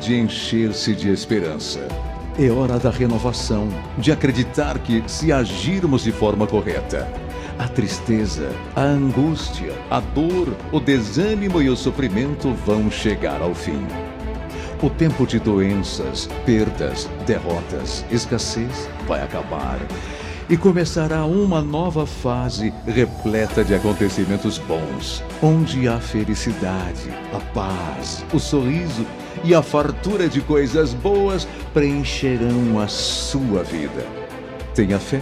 de encher-se de esperança. É hora da renovação, de acreditar que, se agirmos de forma correta, a tristeza, a angústia, a dor, o desânimo e o sofrimento vão chegar ao fim. O tempo de doenças, perdas, derrotas, escassez vai acabar e começará uma nova fase repleta de acontecimentos bons, onde a felicidade, a paz, o sorriso e a fartura de coisas boas preencherão a sua vida. Tenha fé,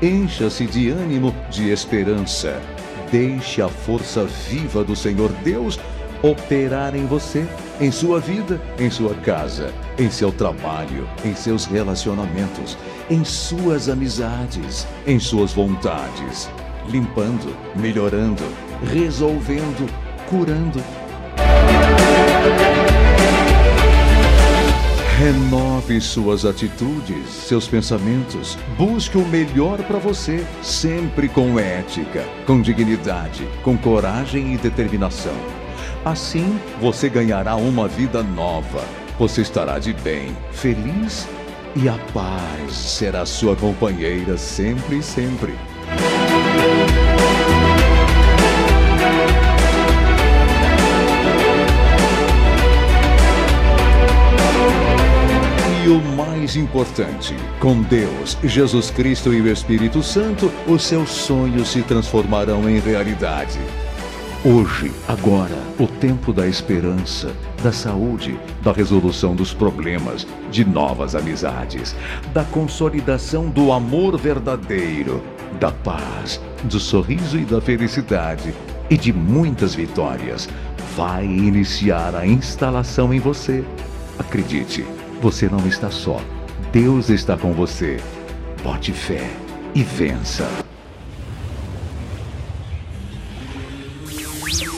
encha-se de ânimo, de esperança. Deixe a força viva do Senhor Deus operar em você, em sua vida, em sua casa, em seu trabalho, em seus relacionamentos, em suas amizades, em suas vontades, limpando, melhorando, resolvendo, curando. Renove suas atitudes, seus pensamentos. Busque o melhor para você, sempre com ética, com dignidade, com coragem e determinação. Assim, você ganhará uma vida nova. Você estará de bem, feliz e a paz será sua companheira sempre e sempre. E o mais importante, com Deus, Jesus Cristo e o Espírito Santo, os seus sonhos se transformarão em realidade. Hoje, agora, o tempo da esperança, da saúde, da resolução dos problemas, de novas amizades, da consolidação do amor verdadeiro, da paz, do sorriso e da felicidade e de muitas vitórias vai iniciar a instalação em você. Acredite, você não está só. Deus está com você. Bote fé e vença.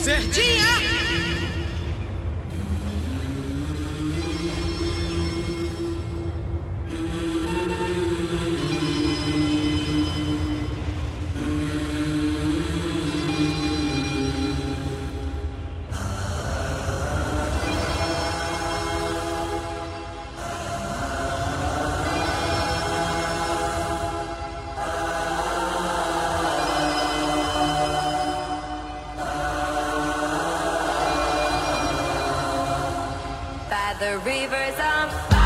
Verdinha! the rivers on fire.